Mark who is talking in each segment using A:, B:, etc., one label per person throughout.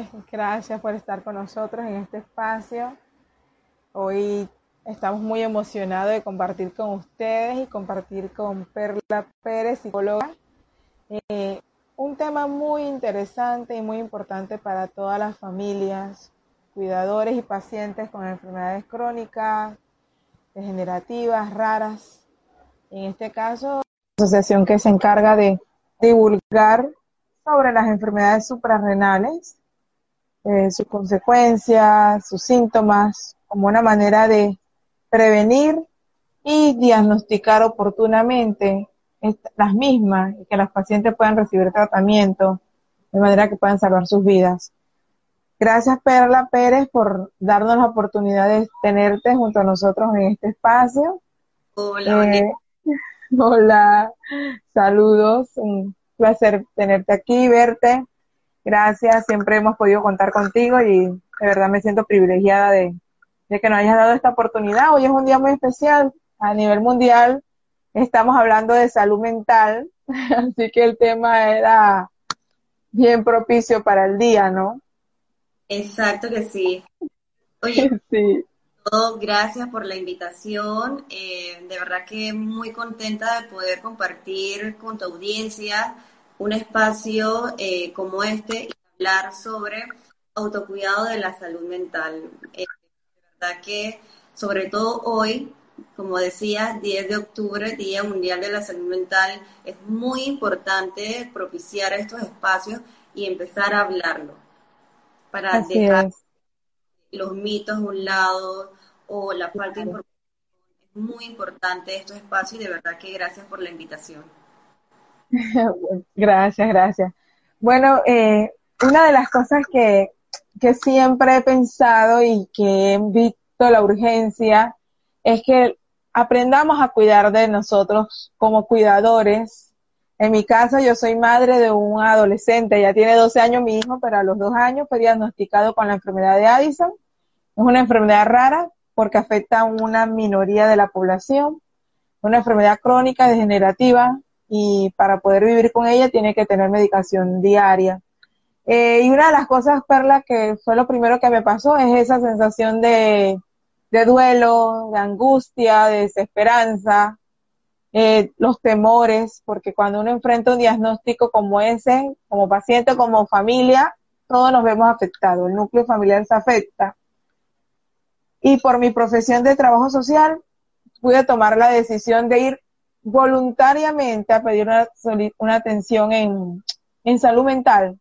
A: noches, gracias por estar con nosotros en este espacio. Hoy estamos muy emocionados de compartir con ustedes y compartir con Perla Pérez, psicóloga, eh, un tema muy interesante y muy importante para todas las familias, cuidadores y pacientes con enfermedades crónicas, degenerativas, raras. En este caso, la asociación que se encarga de divulgar sobre las enfermedades suprarrenales, eh, sus consecuencias, sus síntomas, como una manera de prevenir y diagnosticar oportunamente las mismas y que los pacientes puedan recibir tratamiento de manera que puedan salvar sus vidas. Gracias Perla Pérez por darnos la oportunidad de tenerte junto a nosotros en este espacio.
B: Hola. Eh,
A: hola, saludos, un placer tenerte aquí, verte. Gracias, siempre hemos podido contar contigo y de verdad me siento privilegiada de, de que nos hayas dado esta oportunidad. Hoy es un día muy especial a nivel mundial estamos hablando de salud mental, así que el tema era bien propicio para el día, ¿no?
B: Exacto que sí. Oye, sí. gracias por la invitación. Eh, de verdad que muy contenta de poder compartir con tu audiencia un espacio eh, como este y hablar sobre autocuidado de la salud mental. Eh, de verdad que sobre todo hoy como decía, 10 de octubre, Día Mundial de la Salud Mental, es muy importante propiciar estos espacios y empezar a hablarlo para dejar los mitos a un lado o la falta de información. Es muy importante estos espacios y de verdad que gracias por la invitación.
A: gracias, gracias. Bueno, eh, una de las cosas que, que siempre he pensado y que he visto la urgencia es que aprendamos a cuidar de nosotros como cuidadores. En mi caso, yo soy madre de un adolescente, ya tiene 12 años mi hijo, pero a los dos años fue diagnosticado con la enfermedad de Addison. Es una enfermedad rara porque afecta a una minoría de la población, una enfermedad crónica degenerativa y para poder vivir con ella tiene que tener medicación diaria. Eh, y una de las cosas, Perla, que fue lo primero que me pasó es esa sensación de de duelo, de angustia, de desesperanza, eh, los temores, porque cuando uno enfrenta un diagnóstico como ese, como paciente, como familia, todos nos vemos afectados, el núcleo familiar se afecta. Y por mi profesión de trabajo social, pude tomar la decisión de ir voluntariamente a pedir una, una atención en, en salud mental,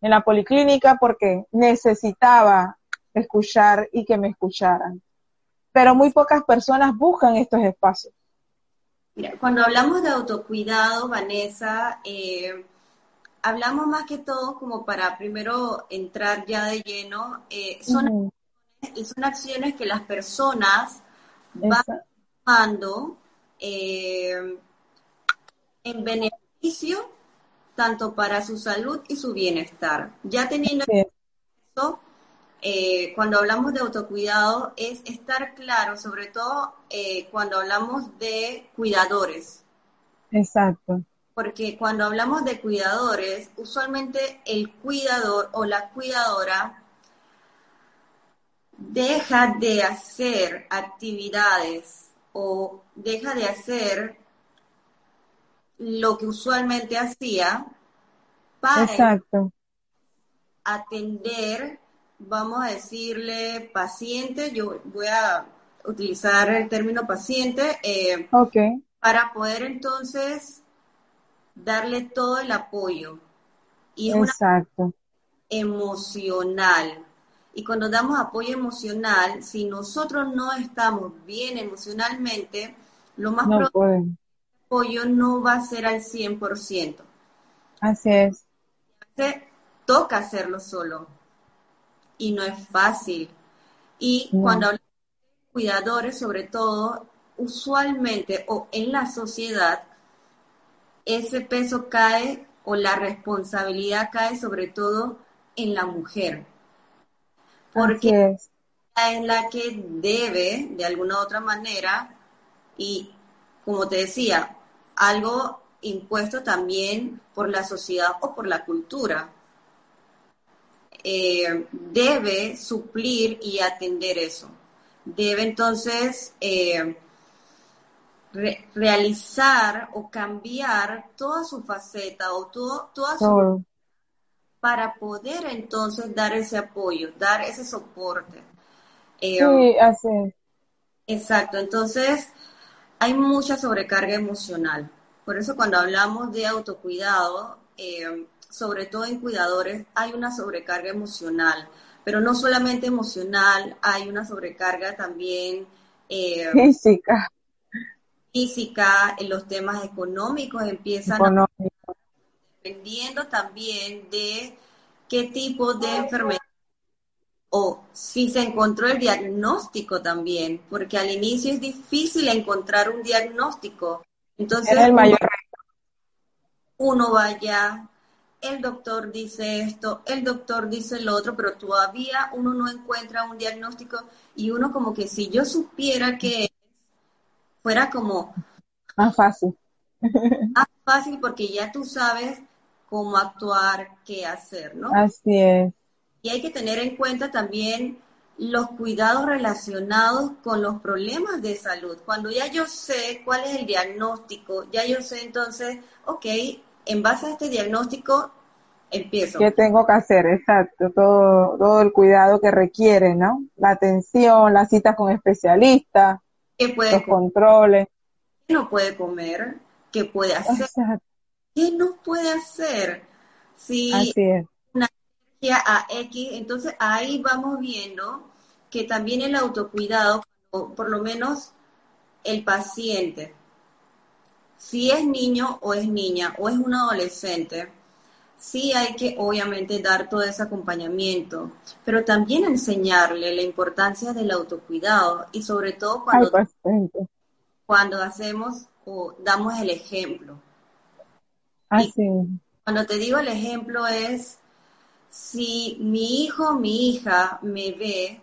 A: en la policlínica, porque necesitaba escuchar y que me escucharan. Pero muy pocas personas buscan estos espacios.
B: Mira, cuando hablamos de autocuidado, Vanessa, eh, hablamos más que todo como para primero entrar ya de lleno, eh, son, acciones, son acciones que las personas van tomando eh, en beneficio tanto para su salud y su bienestar. Ya teniendo eso, eh, cuando hablamos de autocuidado es estar claro, sobre todo eh, cuando hablamos de cuidadores.
A: Exacto.
B: Porque cuando hablamos de cuidadores, usualmente el cuidador o la cuidadora deja de hacer actividades o deja de hacer lo que usualmente hacía para atender vamos a decirle paciente, yo voy a utilizar el término paciente, eh, para poder entonces darle todo el apoyo. Y es Exacto. emocional. Y cuando damos apoyo emocional, si nosotros no estamos bien emocionalmente, lo más probable es que el apoyo no va a ser al 100%.
A: Así es.
B: toca hacerlo solo y no es fácil. Y cuando hablamos de cuidadores, sobre todo, usualmente o en la sociedad, ese peso cae o la responsabilidad cae sobre todo en la mujer. Porque es. es la que debe, de alguna u otra manera, y como te decía, algo impuesto también por la sociedad o por la cultura eh, debe suplir y atender eso. Debe entonces eh, realizar o cambiar toda su faceta o todo, toda su... para poder entonces dar ese apoyo, dar ese soporte.
A: Eh, sí, así
B: Exacto, entonces hay mucha sobrecarga emocional. Por eso cuando hablamos de autocuidado, eh, sobre todo en cuidadores, hay una sobrecarga emocional, pero no solamente emocional, hay una sobrecarga también
A: eh, física.
B: Física, en los temas económicos empiezan dependiendo también de qué tipo de enfermedad o si se encontró el diagnóstico también, porque al inicio es difícil encontrar un diagnóstico. Entonces, el mayor uno vaya, el doctor dice esto, el doctor dice lo otro, pero todavía uno no encuentra un diagnóstico y uno como que si yo supiera que fuera como
A: más fácil.
B: Más fácil porque ya tú sabes cómo actuar, qué hacer, ¿no?
A: Así es.
B: Y hay que tener en cuenta también los cuidados relacionados con los problemas de salud. Cuando ya yo sé cuál es el diagnóstico, ya yo sé entonces, ok, en base a este diagnóstico, empiezo.
A: ¿Qué tengo que hacer? Exacto, todo, todo el cuidado que requiere, ¿no? La atención, las citas con especialistas, los controles.
B: ¿Qué no puede comer? ¿Qué puede hacer? ¿Qué no puede hacer? Si Así es a X, entonces ahí vamos viendo que también el autocuidado, por lo menos el paciente, si es niño o es niña o es un adolescente, sí hay que obviamente dar todo ese acompañamiento, pero también enseñarle la importancia del autocuidado y sobre todo cuando, cuando hacemos o damos el ejemplo.
A: Así.
B: Cuando te digo el ejemplo es si mi hijo o mi hija me ve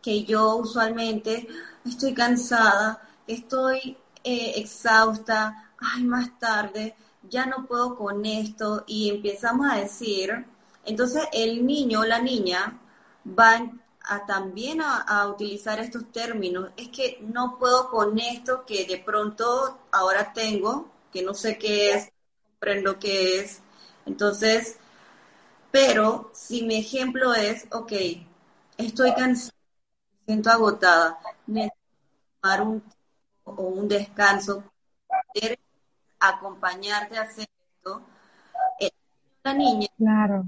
B: que yo usualmente estoy cansada, estoy eh, exhausta, ay, más tarde, ya no puedo con esto, y empezamos a decir, entonces el niño o la niña van a también a, utilizar estos términos. Es que no puedo con esto que de pronto ahora tengo, que no sé qué es, comprendo qué es. Entonces, pero si mi ejemplo es, ok, estoy cansada, me siento agotada, necesito tomar un o un descanso, poder acompañarte a hacer esto, eh, la niña
A: claro.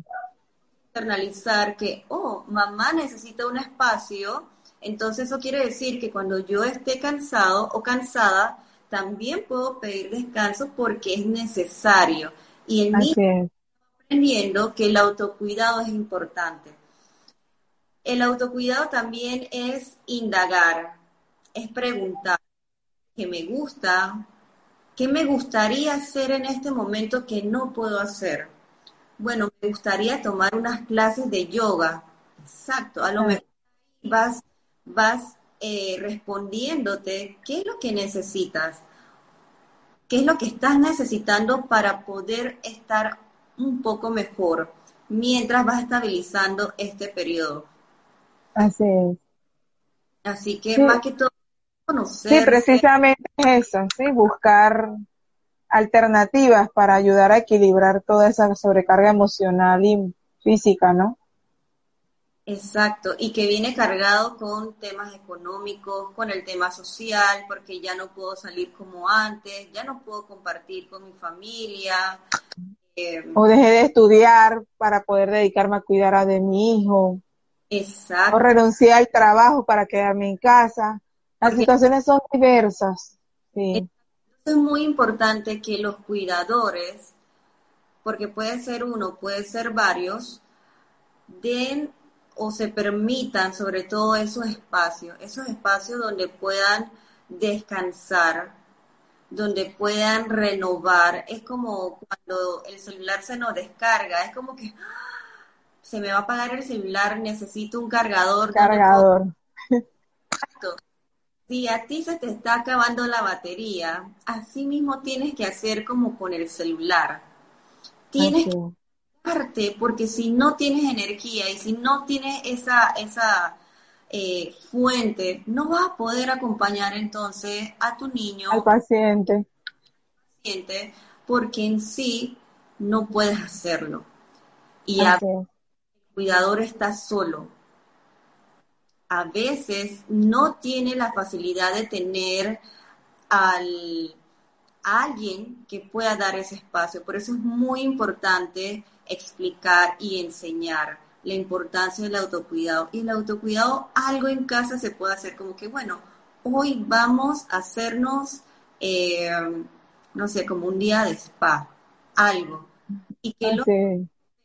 B: internalizar que, oh, mamá necesita un espacio, entonces eso quiere decir que cuando yo esté cansado o cansada, también puedo pedir descanso porque es necesario. Y el niño aprendiendo que el autocuidado es importante. El autocuidado también es indagar, es preguntar qué me gusta, qué me gustaría hacer en este momento que no puedo hacer. Bueno, me gustaría tomar unas clases de yoga. Exacto, a lo mejor vas, vas eh, respondiéndote qué es lo que necesitas, qué es lo que estás necesitando para poder estar un poco mejor mientras vas estabilizando este periodo.
A: Así es.
B: Así que más que todo conocer.
A: Sí, precisamente eso, sí, buscar alternativas para ayudar a equilibrar toda esa sobrecarga emocional y física, ¿no?
B: Exacto, y que viene cargado con temas económicos, con el tema social, porque ya no puedo salir como antes, ya no puedo compartir con mi familia,
A: o dejé de estudiar para poder dedicarme a cuidar a de mi hijo.
B: Exacto.
A: O renuncié al trabajo para quedarme en casa. Las situaciones son diversas. Sí.
B: Es muy importante que los cuidadores, porque puede ser uno, puede ser varios, den o se permitan sobre todo esos espacios, esos espacios donde puedan descansar, donde puedan renovar. Es como cuando el celular se nos descarga, es como que ¡ah! se me va a apagar el celular, necesito un cargador.
A: Cargador.
B: Exacto. Si a ti se te está acabando la batería, así mismo tienes que hacer como con el celular. Tienes que porque si no tienes energía y si no tienes esa, esa eh, fuente, no vas a poder acompañar entonces a tu niño.
A: Al paciente.
B: Porque en sí no puedes hacerlo. Y el cuidador está solo. A veces no tiene la facilidad de tener al, a alguien que pueda dar ese espacio. Por eso es muy importante explicar y enseñar la importancia del autocuidado. Y el autocuidado, algo en casa se puede hacer como que, bueno, hoy vamos a hacernos, eh, no sé, como un día de spa, algo. Y que lo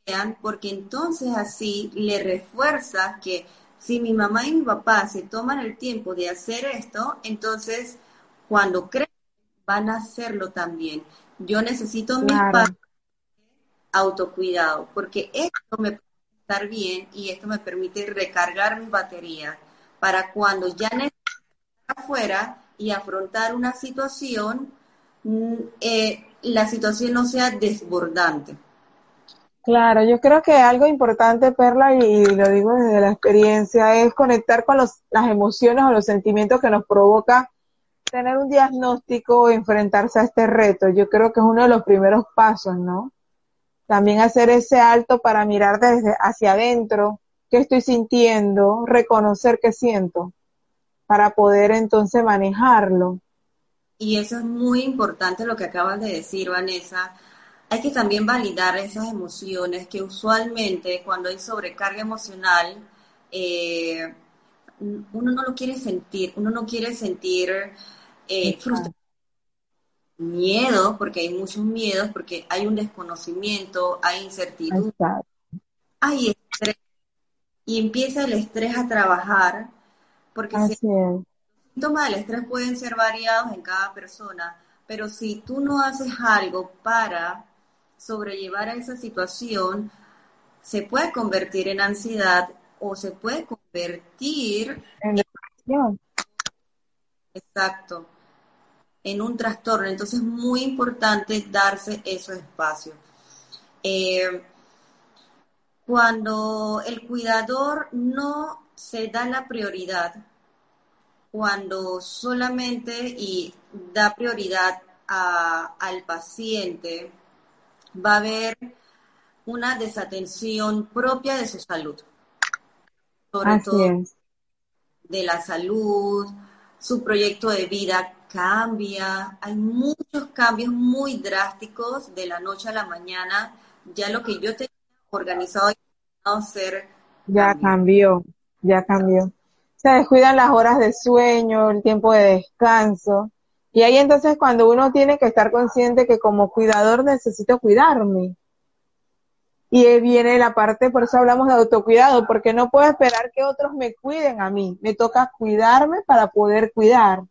B: vean, porque entonces así le refuerza que si mi mamá y mi papá se toman el tiempo de hacer esto, entonces cuando creen van a hacerlo también. Yo necesito mi autocuidado, porque esto me puede estar bien y esto me permite recargar mi batería para cuando ya necesito afuera y afrontar una situación, mm, eh, la situación no sea desbordante.
A: Claro, yo creo que algo importante, Perla, y lo digo desde la experiencia, es conectar con los, las emociones o los sentimientos que nos provoca tener un diagnóstico o enfrentarse a este reto. Yo creo que es uno de los primeros pasos, ¿no? También hacer ese alto para mirar desde hacia adentro, qué estoy sintiendo, reconocer qué siento, para poder entonces manejarlo.
B: Y eso es muy importante lo que acabas de decir, Vanessa. Hay que también validar esas emociones que usualmente cuando hay sobrecarga emocional, eh, uno no lo quiere sentir, uno no quiere sentir eh, frustración miedo, porque hay muchos miedos, porque hay un desconocimiento, hay incertidumbre, hay estrés, y empieza el estrés a trabajar, porque los síntomas del estrés pueden ser variados en cada persona, pero si tú no haces algo para sobrellevar a esa situación, se puede convertir en ansiedad o se puede convertir en depresión. Exacto en un trastorno. Entonces es muy importante darse esos espacios. Eh, cuando el cuidador no se da la prioridad, cuando solamente y da prioridad al paciente, va a haber una desatención propia de su salud. Sobre todo de la salud, su proyecto de vida cambia, hay muchos cambios muy drásticos de la noche a la mañana. Ya lo que yo tenía organizado y hacer.
A: Ya cambió, ya cambió. Se descuidan las horas de sueño, el tiempo de descanso. Y ahí entonces cuando uno tiene que estar consciente que como cuidador necesito cuidarme. Y viene la parte, por eso hablamos de autocuidado, porque no puedo esperar que otros me cuiden a mí. Me toca cuidarme para poder cuidar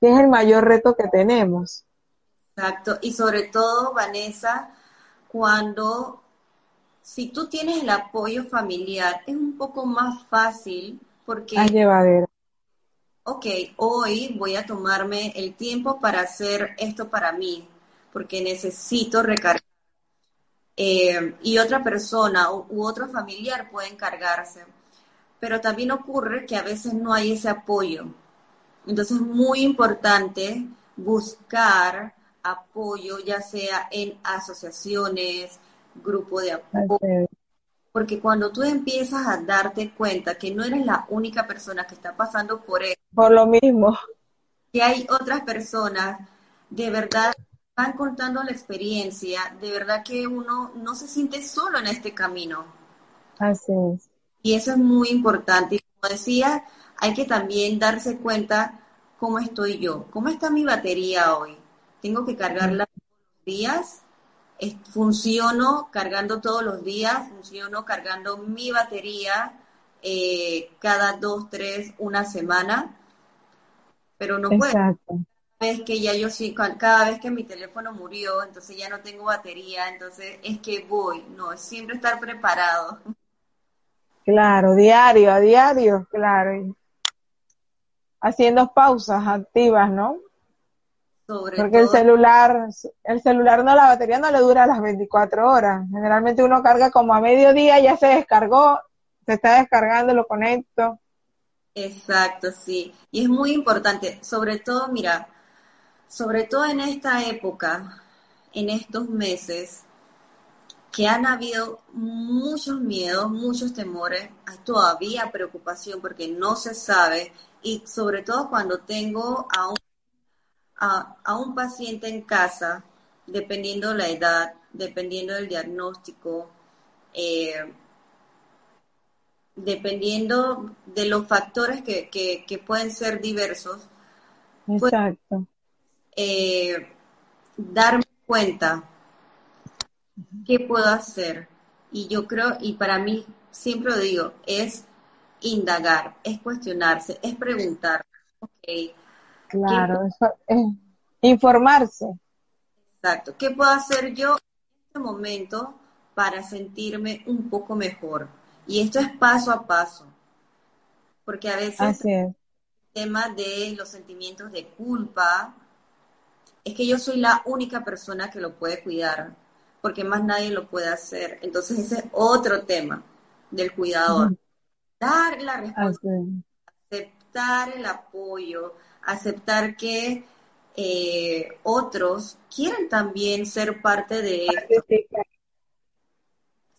A: que es el mayor reto que tenemos.
B: Exacto, y sobre todo, Vanessa, cuando si tú tienes el apoyo familiar, es un poco más fácil porque...
A: Más llevadera.
B: Ok, hoy voy a tomarme el tiempo para hacer esto para mí, porque necesito recargar. Eh, y otra persona u otro familiar puede encargarse. Pero también ocurre que a veces no hay ese apoyo. Entonces es muy importante buscar apoyo, ya sea en asociaciones, grupo de apoyo, porque cuando tú empiezas a darte cuenta que no eres la única persona que está pasando por eso,
A: por lo mismo,
B: que hay otras personas, de verdad van contando la experiencia, de verdad que uno no se siente solo en este camino.
A: Así es.
B: Y eso es muy importante. Y como decía, hay que también darse cuenta cómo estoy yo, cómo está mi batería hoy. Tengo que cargarla todos los días. Funciono cargando todos los días, funciono cargando mi batería eh, cada dos, tres, una semana, pero no puedo. Cada vez que ya yo sí, cada vez que mi teléfono murió, entonces ya no tengo batería, entonces es que voy, no, es siempre estar preparado.
A: Claro, diario, a diario, claro haciendo pausas activas, ¿no? Porque el celular, el celular no, la batería no le dura las 24 horas. Generalmente uno carga como a mediodía, ya se descargó, se está descargando, lo conecto.
B: Exacto, sí. Y es muy importante, sobre todo, mira, sobre todo en esta época, en estos meses, que han habido muchos miedos, muchos temores, hay todavía preocupación porque no se sabe y sobre todo cuando tengo a un, a, un paciente en casa, dependiendo la edad, dependiendo del diagnóstico, eh, dependiendo de los factores que, que, pueden ser diversos,
A: pues, Exacto.
B: eh, darme cuenta qué puedo hacer. Y yo creo, y para mí, siempre lo digo, es indagar, es cuestionarse, es preguntar. Okay,
A: claro, es informarse.
B: Exacto. ¿Qué puedo hacer yo en este momento para sentirme un poco mejor? Y esto es paso a paso, porque a veces el tema de los sentimientos de culpa es que yo soy la única persona que lo puede cuidar, porque más nadie lo puede hacer. Entonces ese es otro tema del cuidador. Dar la responsabilidad, aceptar el apoyo, aceptar que eh, otros quieren también ser parte de esto.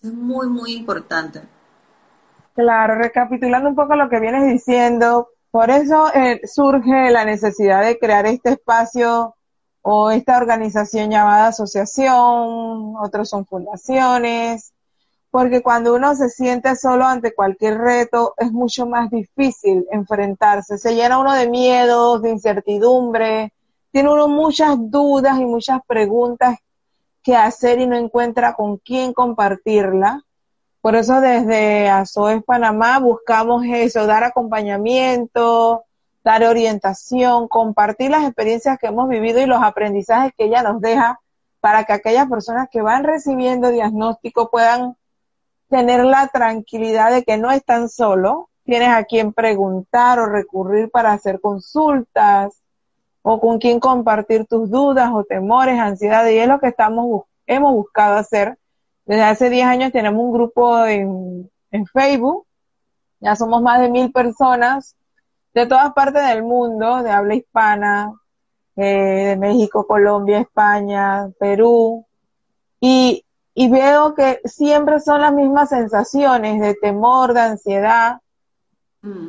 B: Es muy, muy importante.
A: Claro, recapitulando un poco lo que vienes diciendo, por eso eh, surge la necesidad de crear este espacio o esta organización llamada asociación, otros son fundaciones, porque cuando uno se siente solo ante cualquier reto es mucho más difícil enfrentarse, se llena uno de miedos, de incertidumbre, tiene uno muchas dudas y muchas preguntas que hacer y no encuentra con quién compartirla. Por eso desde ASOES Panamá buscamos eso, dar acompañamiento, dar orientación, compartir las experiencias que hemos vivido y los aprendizajes que ella nos deja para que aquellas personas que van recibiendo diagnóstico puedan tener la tranquilidad de que no están solos, tienes a quien preguntar o recurrir para hacer consultas o con quien compartir tus dudas o temores, ansiedades, y es lo que estamos hemos buscado hacer. Desde hace 10 años tenemos un grupo en, Facebook, ya somos más de mil personas de todas partes del mundo, de habla hispana, eh, de México, Colombia, España, Perú, y, y veo que siempre son las mismas sensaciones de temor, de ansiedad, mm.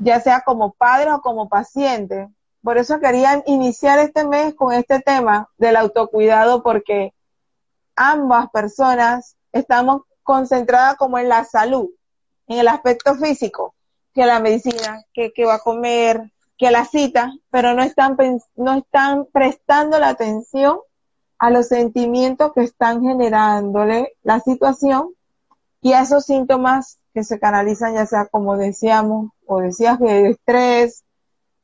A: ya sea como padre o como paciente. Por eso quería iniciar este mes con este tema del autocuidado, porque ambas personas estamos concentradas como en la salud, en el aspecto físico, que la medicina, que, va a comer, que la cita, pero no están, no están prestando la atención a los sentimientos que están generándole la situación y a esos síntomas que se canalizan ya sea como decíamos o decías de estrés,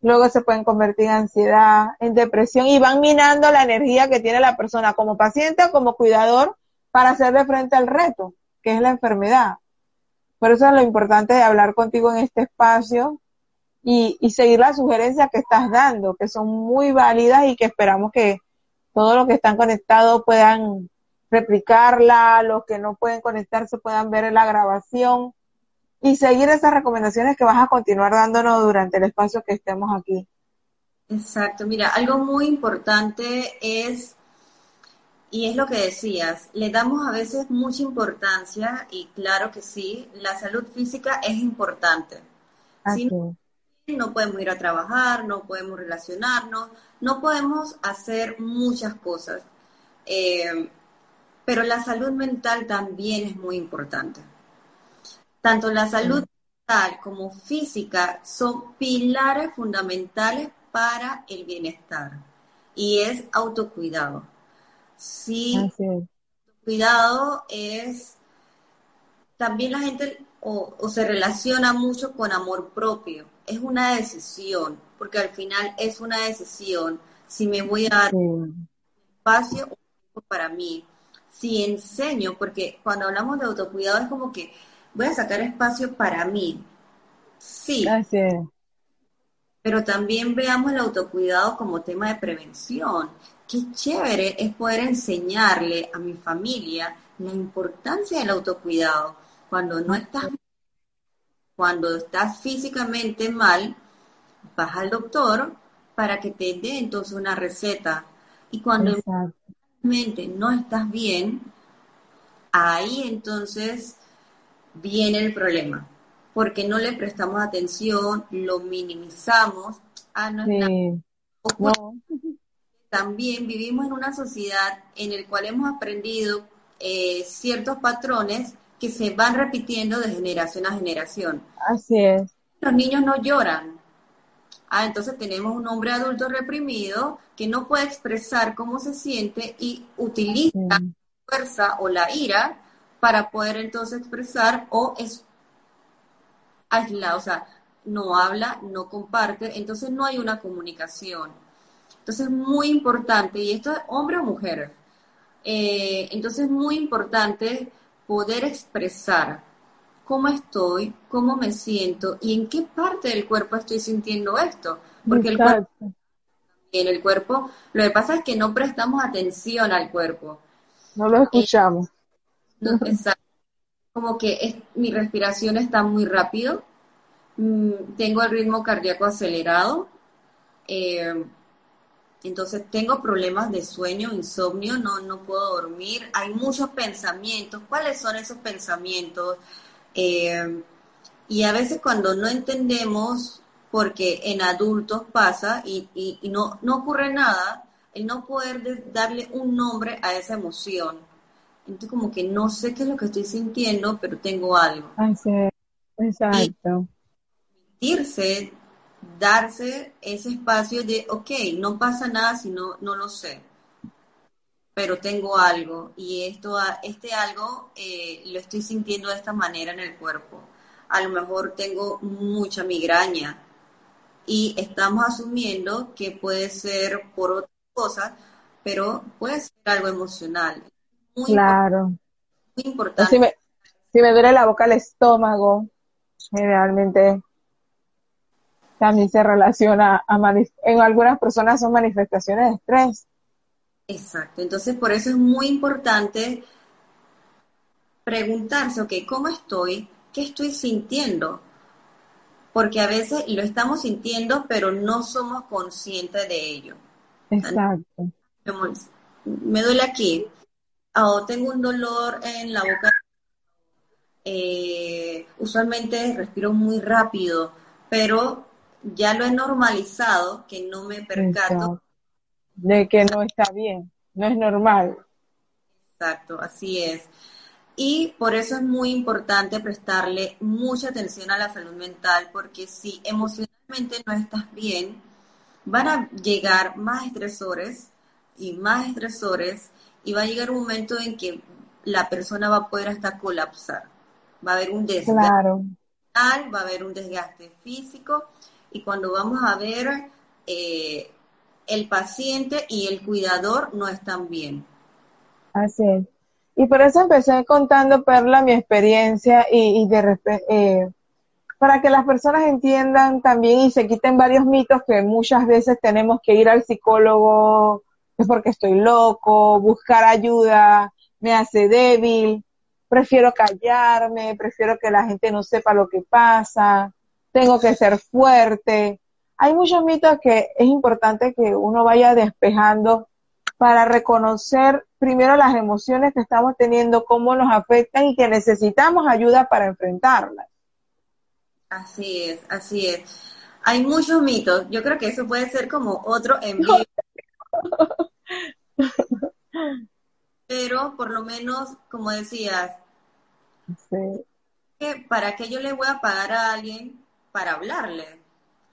A: luego se pueden convertir en ansiedad, en depresión y van minando la energía que tiene la persona como paciente o como cuidador para hacerle frente al reto, que es la enfermedad. Por eso es lo importante de hablar contigo en este espacio y seguir las sugerencias que estás dando, que son muy válidas y que esperamos que todos los que están conectados puedan replicarla, los que no pueden conectarse puedan ver la grabación y seguir esas recomendaciones que vas a continuar dándonos durante el espacio que estemos aquí.
B: Exacto, mira, algo muy importante es, y es lo que decías, le damos a veces mucha importancia, y claro que sí, la salud física es importante. no, podemos ir a trabajar, no podemos relacionarnos, no podemos hacer muchas cosas, eh, pero la salud mental también es muy importante. Tanto la salud mental como física son pilares fundamentales para el bienestar y es autocuidado. Sí, cuidado es también la gente o, se relaciona mucho con amor propio. Es una decisión, porque al final es una decisión si me voy a dar espacio para mí, si enseño, porque cuando hablamos de autocuidado es como que voy a sacar espacio para mí. Sí. pero también veamos el autocuidado como tema de prevención. Qué chévere es poder enseñarle a mi familia la importancia del autocuidado. Cuando no estás, cuando estás físicamente mal, vas al doctor para que te dé entonces una receta. Y cuando realmente no estás bien, ahí entonces viene el problema porque no le prestamos atención, lo minimizamos. a También vivimos en una sociedad en la cual hemos aprendido eh, ciertos patrones que se van repitiendo de generación a generación.
A: Así es.
B: Los niños no lloran. Ah, entonces tenemos un hombre adulto reprimido que no puede expresar cómo se siente y utiliza la fuerza o la ira para poder entonces expresar o es, aislado, o sea, no habla, no comparte, entonces no hay una comunicación. Entonces es muy importante, y esto es hombre o mujer, eh, entonces es muy importante poder expresar cómo estoy, cómo me siento y en qué parte del cuerpo estoy sintiendo esto. Porque el cuerpo, en el cuerpo, lo que pasa es que no prestamos atención al cuerpo.
A: No lo escuchamos.
B: exacto como que es, mi respiración está muy rápido, mm, tengo el ritmo cardíaco acelerado, eh, entonces tengo problemas de sueño, insomnio, no, no puedo dormir, hay muchos pensamientos, ¿cuáles son esos pensamientos? Eh, y a veces cuando no entendemos, porque en adultos pasa y, y, no, no ocurre nada, el no poder darle un nombre a esa emoción entonces como que no sé qué es lo que estoy sintiendo, pero tengo algo.
A: exacto.
B: Y darse ese espacio de, ok, no pasa nada si no, no lo sé, pero tengo algo y esto, este algo eh, lo estoy sintiendo de esta manera en el cuerpo. A lo mejor tengo mucha migraña y estamos asumiendo que puede ser por otra cosa, pero puede ser algo emocional
A: claro.
B: Muy importante.
A: Si me, duele la boca, el estómago, generalmente también se relaciona a en algunas personas son manifestaciones de estrés.
B: Exacto. Entonces, por eso es muy importante preguntarse, ok, ¿cómo estoy? ¿Qué estoy sintiendo? Porque a veces lo estamos sintiendo, pero no somos conscientes de ello.
A: Exacto.
B: Me duele aquí oh, tengo un dolor en la boca, eh, usualmente respiro muy rápido, pero ya lo he normalizado que no me percato.
A: De que no está bien, no es normal.
B: Exacto, así es. Y por eso es muy importante prestarle mucha atención a la salud mental, porque si emocionalmente no estás bien, van a llegar más estresores y más estresores y va a llegar un momento en que la persona va a poder hasta colapsar. Va a haber un desgaste
A: claro.
B: va a haber un desgaste físico y cuando vamos a ver eh, el paciente y el cuidador no están bien.
A: Así es. Y por eso empecé contando, Perla, mi experiencia y, y de eh, para que las personas entiendan también y se quiten varios mitos que muchas veces tenemos que ir al psicólogo es porque estoy loco, buscar ayuda me hace débil, prefiero callarme, prefiero que la gente no sepa lo que pasa, tengo que ser fuerte. Hay muchos mitos que es importante que uno vaya despejando para reconocer primero las emociones que estamos teniendo, cómo nos afectan y que necesitamos ayuda para enfrentarlas.
B: Así es, así es. Hay muchos mitos. Yo creo que eso puede ser como otro envío Pero por lo menos, como decías, ¿para qué yo le voy a pagar a alguien para hablarle?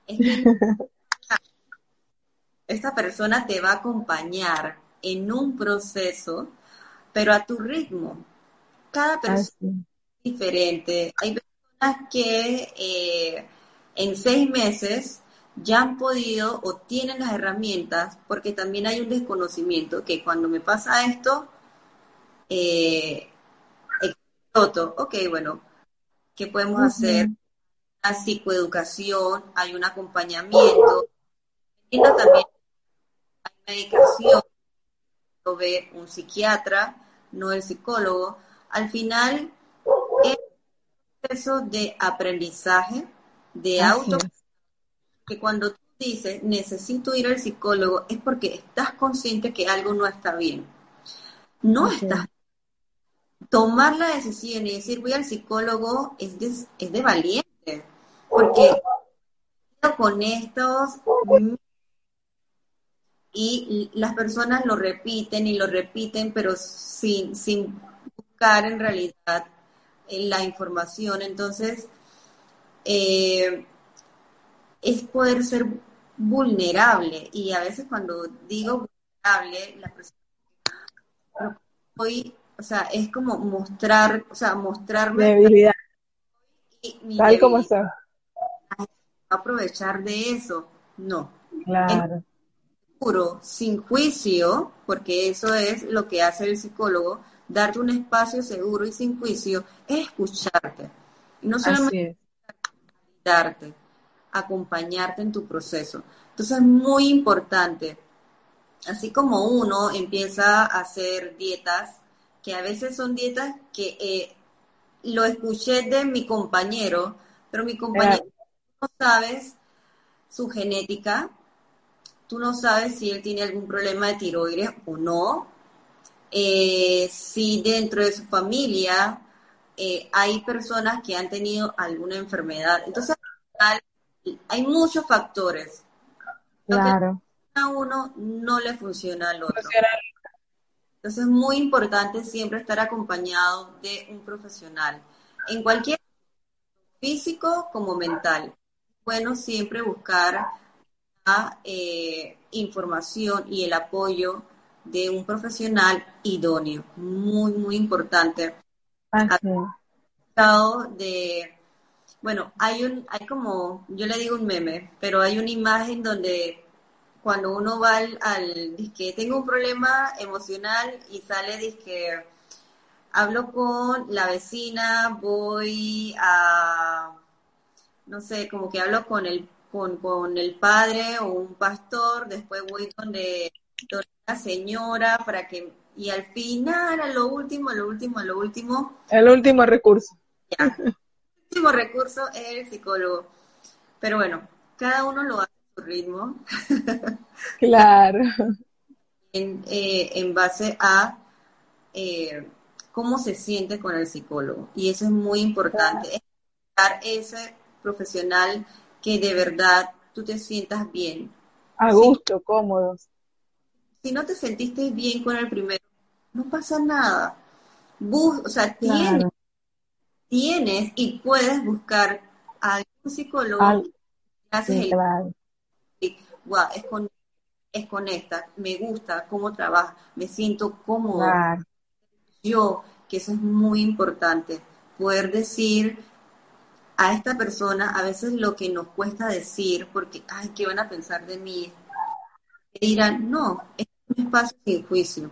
B: esta persona te va a acompañar en un proceso, pero a tu ritmo. Cada persona es diferente. Hay personas que eh, en seis meses ya han podido o tienen las herramientas, porque también hay un desconocimiento que cuando me pasa esto, eh, exploto, ok, bueno, ¿qué podemos hacer? Una psicoeducación, hay un acompañamiento, también hay medicación, lo ve un psiquiatra, no el psicólogo. Al final, es un proceso de aprendizaje, de auto, que cuando tú dices, necesito ir al psicólogo, es porque estás consciente que algo no está bien. No estás tomar la decisión y decir voy al psicólogo es de, es de valiente, porque con estos y las personas lo repiten y lo repiten, pero sin, sin buscar en realidad eh, la información. Entonces, eh, es poder ser vulnerable. Y a veces cuando digo vulnerable, la persona hoy, o sea, es como mostrar, o sea, mostrarme.
A: Tal como está.
B: Aprovechar de eso. No.
A: Claro
B: sin juicio, porque eso es lo que hace el psicólogo, darte un espacio seguro y sin juicio, es escucharte. Y no solamente darte, acompañarte en tu proceso. Entonces es muy importante, así como uno empieza a hacer dietas, que a veces son dietas que eh, lo escuché de mi compañero, pero mi compañero no sabes su genética, tú no sabes si él tiene algún problema de tiroides o no, eh, si dentro de su familia eh, hay personas que han tenido alguna enfermedad. Entonces, hay muchos factores.
A: Claro.
B: a uno no le funciona al otro. Entonces es muy importante siempre estar acompañado de un profesional, en cualquier físico como mental. Bueno, siempre buscar eh, información y el apoyo de un profesional idóneo. Muy, muy importante. De, bueno, hay un, hay como, yo le digo un meme, pero hay una imagen donde cuando uno va al, al disque, tengo un problema emocional y sale disque, hablo con la vecina, voy a, no sé, como que hablo con el con, con el padre o un pastor, después voy donde, la señora para que, y al final, a lo último, a lo último, a lo último.
A: El último recurso.
B: El último recurso es el psicólogo. Pero bueno, cada uno lo hace su ritmo.
A: Claro.
B: en, eh, en base a eh, cómo se siente con el psicólogo. Y eso es muy importante. Estar ese profesional que de verdad tú te sientas bien.
A: A gusto, cómodo.
B: Si no te sentiste bien con el primero, no pasa nada. Bus, o sea, tienes, tienes y puedes buscar a algún psicólogo.
A: sí,
B: es con, es con esta, me gusta cómo trabaja, me siento cómodo. Yo, que eso es muy importante, poder decir a esta persona a veces lo que nos cuesta decir, porque, ay, ¿qué van a pensar de mí? dirán, no, es un espacio sin juicio.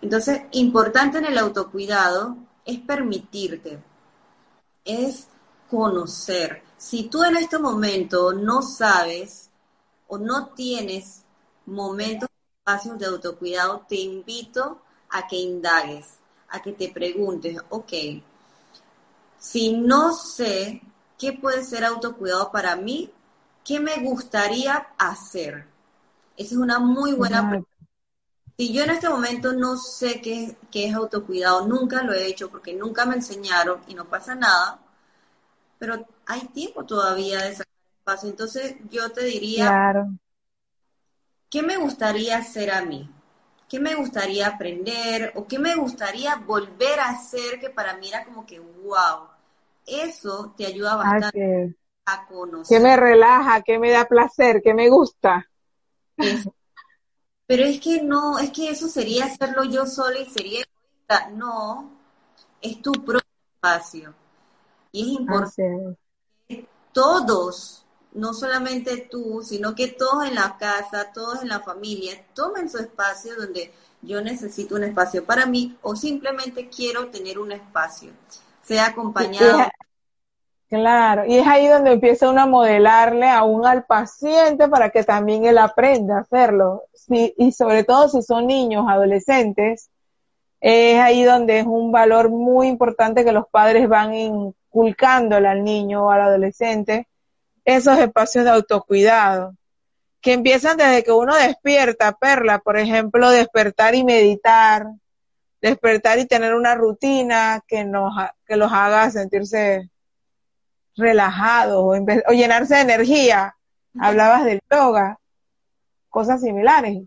B: Entonces, importante en el autocuidado es permitirte, es conocer. Si tú en este momento no sabes o no tienes momentos, espacios de autocuidado, te invito a que indagues, a que te preguntes, ok, si no sé ¿Qué puede ser autocuidado para mí? ¿Qué me gustaría hacer? Esa es una muy buena pregunta. Si yo en este momento no sé qué, es autocuidado, nunca lo he hecho porque nunca me enseñaron y no pasa nada, pero hay tiempo todavía de sacar espacio. Entonces yo te diría, ¿qué me gustaría hacer a mí? ¿Qué me gustaría aprender? ¿O qué me gustaría volver a hacer que para mí era como que, wow, eso te ayuda bastante a conocer.
A: Que me relaja, que me da placer, que me gusta.
B: Pero es que no, es que eso sería hacerlo yo sola y sería No, es tu propio espacio. Y es importante que todos, no solamente tú, sino que todos en la casa, todos en la familia, tomen su espacio donde yo necesito un espacio para mí o simplemente quiero tener un espacio sea acompañado.
A: Claro, y es ahí donde empieza uno a modelarle aún al paciente para que también él aprenda a hacerlo. y sobre todo si son niños, adolescentes, es ahí donde es un valor muy importante que los padres van inculcándole al niño o al adolescente esos espacios de autocuidado, que empiezan desde que uno despierta, Perla, por ejemplo, despertar y meditar, despertar y tener una rutina que nos que los haga sentirse relajados o, llenarse de energía. Hablabas del yoga, cosas similares.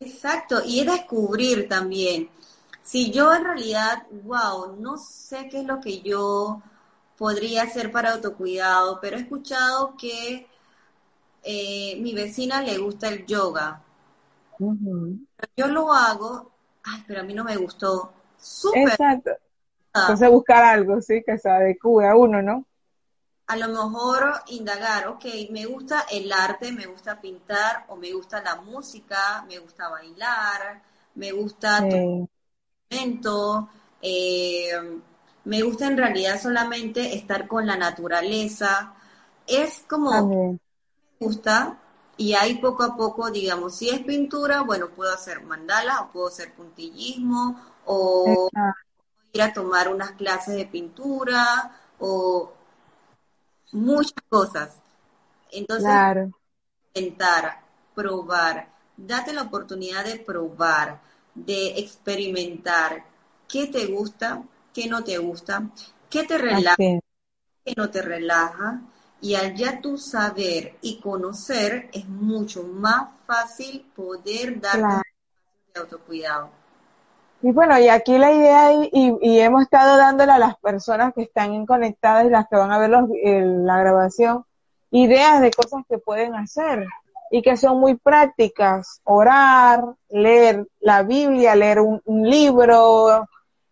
B: Exacto, y descubrir también. Si yo en realidad, wow, no sé qué es lo que yo podría hacer para autocuidado, pero he escuchado que eh, mi vecina le gusta el yoga. Yo lo hago, ay, pero a mí no me gustó. Súper.
A: Exacto. Entonces buscar algo, sí, que se adecue a uno, ¿no?
B: A lo mejor indagar, ok, me gusta el arte, me gusta pintar, o me gusta la música, me gusta bailar, me gusta sí. tu eh, me gusta en realidad solamente estar con la naturaleza. Es como, me gusta, y ahí poco a poco, digamos, si es pintura, bueno, puedo hacer mandala o puedo hacer puntillismo o ir a tomar unas clases de pintura o muchas cosas. Entonces, intentar, probar, date la oportunidad de probar, de experimentar qué te gusta, qué no te gusta, qué te relaja, qué no te relaja. Y al ya tú saber y conocer, es mucho más fácil poder dar de autocuidado.
A: Y bueno, y aquí la idea, y, hemos estado dándole a las personas que están conectadas y las que van a ver la grabación, ideas de cosas que pueden hacer y que son muy prácticas. Orar, leer la Biblia, leer un libro,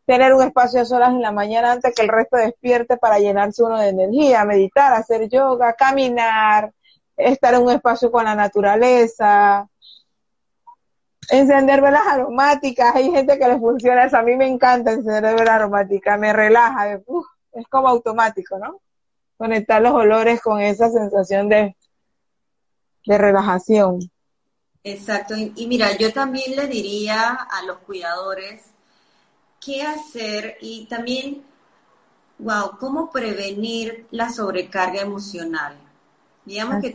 A: tener un espacio de solas en la mañana antes que el resto despierte para llenarse uno de energía, meditar, hacer yoga, caminar, estar en un espacio con la naturaleza, encender velas aromáticas, hay gente que les funciona eso, a mí me encanta encender velas aromáticas, me relaja, es como automático, ¿no? Conectar los olores con esa sensación de, de relajación.
B: Exacto, y mira, yo también le diría a los cuidadores, qué hacer y también, wow, cómo prevenir la sobrecarga emocional. Digamos que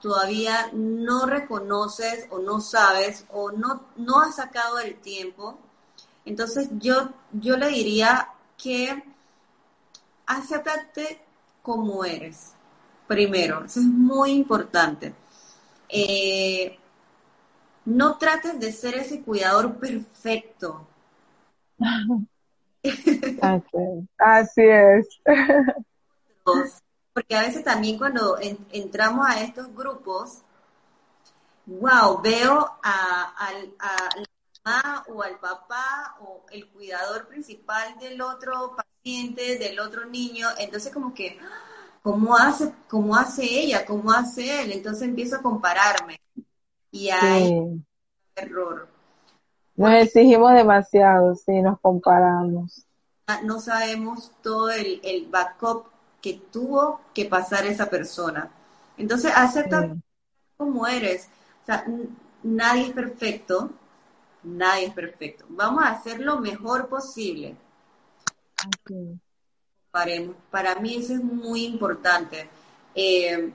B: todavía no reconoces o no sabes o no, no has sacado el tiempo. Entonces yo, yo le diría que acéptate como eres, primero. Eso es muy importante. Eh, no trates de ser ese cuidador perfecto.
A: Así es.
B: Porque a veces también cuando entramos a estos grupos, wow, veo a, la mamá o al papá o el cuidador principal del otro paciente, del otro niño, entonces como que, ¿cómo hace, cómo hace ella? ¿Cómo hace él? Entonces empiezo a compararme. Y hay error.
A: Nos exigimos demasiado si nos comparamos.
B: Ah, no sabemos todo el, backup que tuvo que pasar esa persona. Entonces, acepta como eres. O sea, nadie es perfecto, nadie es perfecto. Vamos a hacer lo mejor posible. Para mí eso es muy importante. Eh,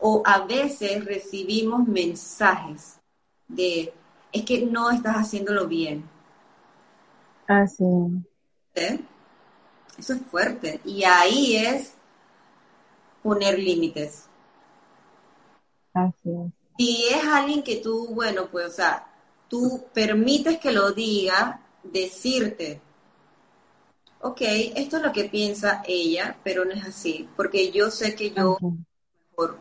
B: o a veces recibimos mensajes de es que no estás haciéndolo bien.
A: Así.
B: ¿Eh? Eso es fuerte. Y ahí es poner límites.
A: Así
B: Si es alguien que tú, bueno, pues, o sea, tú permites que lo diga, decirte, ok, esto es lo que piensa ella, pero no es así, porque yo sé que yo, mejor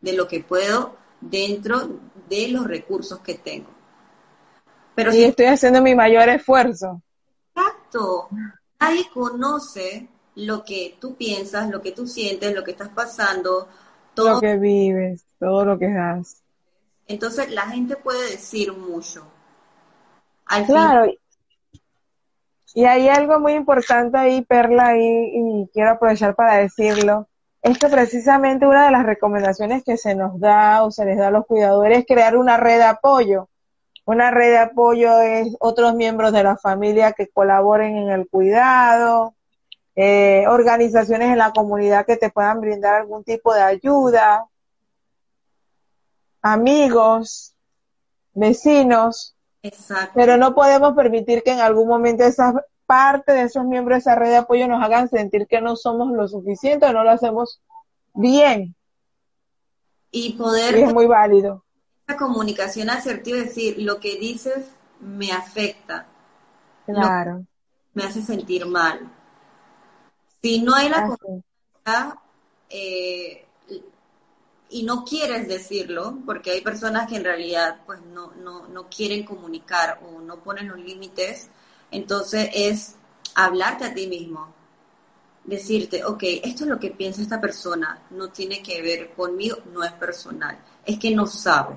B: de lo que puedo, dentro de los recursos que tengo.
A: Pero y estoy haciendo mi mayor esfuerzo.
B: Exacto. Nadie conoce lo que tú piensas, lo que tú sientes, lo que estás pasando,
A: todo lo que vives, todo lo que das.
B: Entonces la gente puede decir mucho.
A: Al claro. Y hay algo muy importante ahí, Perla, y, y quiero aprovechar para decirlo, es que precisamente una de las recomendaciones que se nos da o se les da a los cuidadores es crear una red de apoyo. Una red de apoyo es otros miembros de la familia que colaboren en el cuidado, eh, organizaciones en la comunidad que te puedan brindar algún tipo de ayuda, amigos, vecinos. Exacto. Pero no podemos permitir que en algún momento esa parte de esos miembros de esa red de apoyo nos hagan sentir que no somos lo suficiente o no lo hacemos bien.
B: Y poder...
A: es muy válido.
B: La comunicación asertiva, es decir, lo que dices me afecta.
A: Claro.
B: Me hace sentir mal. Si no hay la comunicación, eh, y no quieres decirlo, porque hay personas que en realidad pues no, no, no quieren comunicar o no ponen los límites, entonces es hablarte a ti mismo, decirte, ok, esto es lo que piensa esta persona, no tiene que ver conmigo, no es personal, es que no sabe.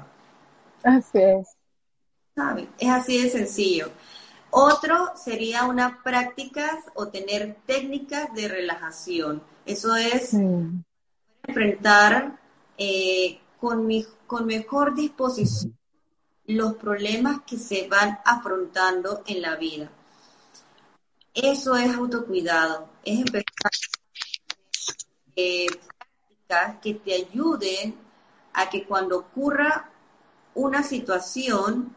A: Así es.
B: ¿Sabe? Es así de sencillo. Otro sería una prácticas o tener técnicas de relajación. Eso es enfrentar eh, con, mi, con mejor disposición los problemas que se van afrontando en la vida. Eso es autocuidado, es empezar eh, prácticas que te ayuden a que cuando ocurra una situación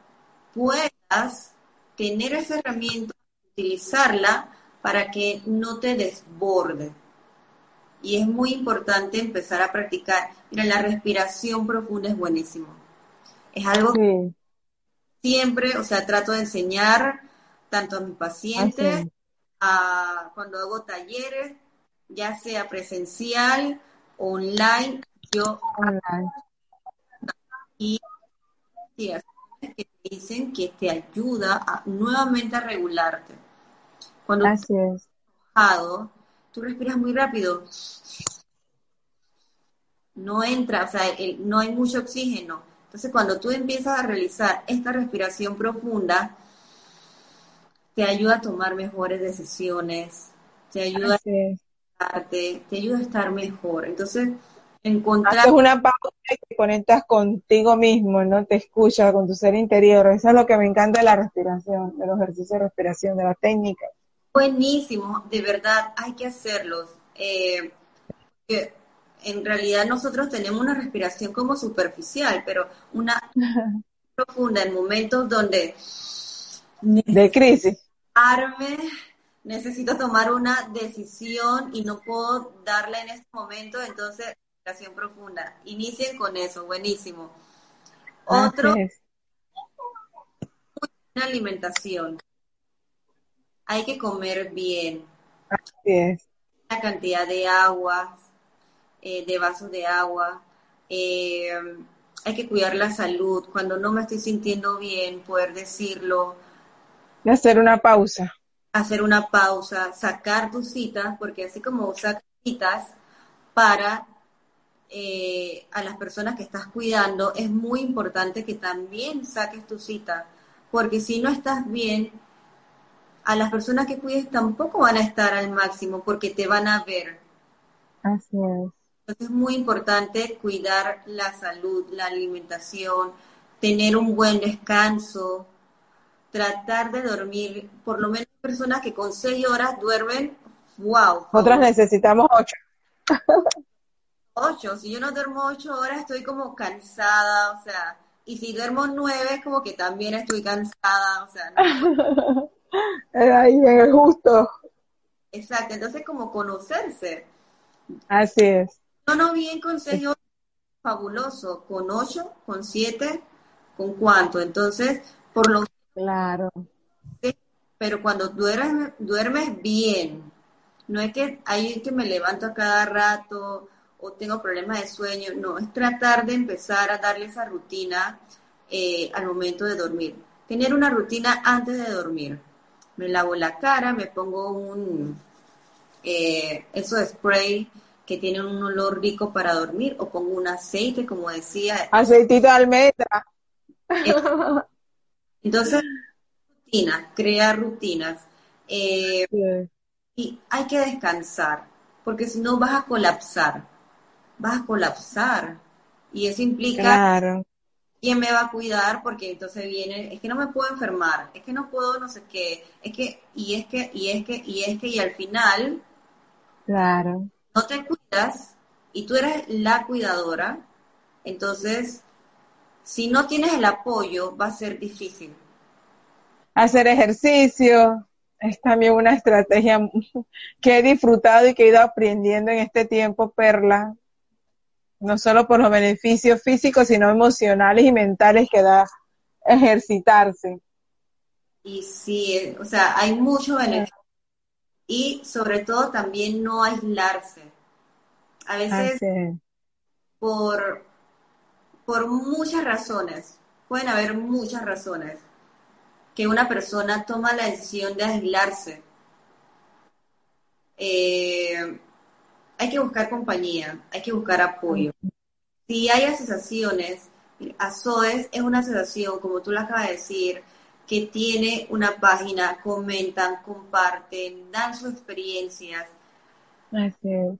B: puedas tener esa herramienta, utilizarla para que no te desborde. Y es muy importante empezar a practicar. Mira, la respiración profunda es buenísimo. Es algo que siempre, o sea, trato de enseñar tanto a mis pacientes, a, cuando hago talleres, ya sea presencial, online, yo online. y que te dicen que te ayuda a, nuevamente a regularte. Cuando
A: Así es.
B: enojado, tú respiras muy rápido. No entra, o sea, no hay mucho oxígeno. Entonces, cuando tú empiezas a realizar esta respiración profunda, te ayuda a tomar mejores decisiones, te ayuda a te ayuda a estar mejor. Entonces, encontrar...
A: Haces una pausa y te conectas contigo mismo, ¿no? Te escuchas con tu ser interior. Eso es lo que me encanta de la respiración, de los ejercicios de respiración, de la técnica.
B: Buenísimo, de verdad, hay que hacerlos. Eh, en realidad nosotros tenemos una respiración como superficial, pero una profunda en momentos donde...
A: De crisis
B: necesito tomar una decisión y no puedo darla en este momento, entonces, respiración profunda. Inicien con eso, buenísimo. Otro, una alimentación. Hay que comer bien. La cantidad de agua, eh, de vasos de agua. Eh, hay que cuidar la salud. Cuando no me estoy sintiendo bien, poder decirlo
A: de hacer una pausa.
B: Hacer una pausa, sacar tus citas, porque así como sacas citas para eh, a las personas que estás cuidando, es muy importante que también saques tu cita, porque si no estás bien, a las personas que cuides tampoco van a estar al máximo porque te van a ver.
A: Así es.
B: Entonces es muy importante cuidar la salud, la alimentación, tener un buen descanso, tratar de dormir, por lo menos personas que con seis horas duermen, wow.
A: Otras necesitamos ocho.
B: ocho, si yo no duermo ocho horas estoy como cansada, o sea, y si duermo nueve es como que también estoy cansada, o sea. No.
A: Ahí en el justo.
B: Exacto, entonces como conocerse.
A: Así es.
B: No, no bien con seis horas, fabuloso, con ocho, con siete, con cuánto, entonces, por lo
A: Claro.
B: pero cuando duermes, duermes bien, no es que hay que me levanto a cada rato o tengo problemas de sueño, no, es tratar de empezar a darle esa rutina eh, al momento de dormir. Tener una rutina antes de dormir. Me lavo la cara, me pongo un, eh, eso de spray que tiene un olor rico para dormir o pongo un aceite, como decía.
A: Aceitito de almendra.
B: Entonces, rutinas, crear rutinas. Eh, y hay que descansar, porque si no vas a colapsar, vas a colapsar. Y eso implica
A: claro.
B: quién me va a cuidar, porque entonces viene, es que no me puedo enfermar, es que no puedo no sé qué, es que, y es que, y es que, y es que, y al final,
A: claro.
B: no te cuidas y tú eres la cuidadora, entonces, si no tienes el apoyo, va a ser difícil.
A: Hacer ejercicio es también una estrategia que he disfrutado y que he ido aprendiendo en este tiempo, Perla. No solo por los beneficios físicos, sino emocionales y mentales que da ejercitarse.
B: Y sí, o sea, hay mucho beneficio. Y sobre todo también no aislarse. A veces, por por muchas razones, pueden haber muchas razones, que una persona toma la decisión de aislarse. Eh, hay que buscar compañía, hay que buscar apoyo. Si hay asociaciones, ASOES es una asociación, como tú lo acabas de decir, que tiene una página, comentan, comparten, dan sus experiencias.
A: Así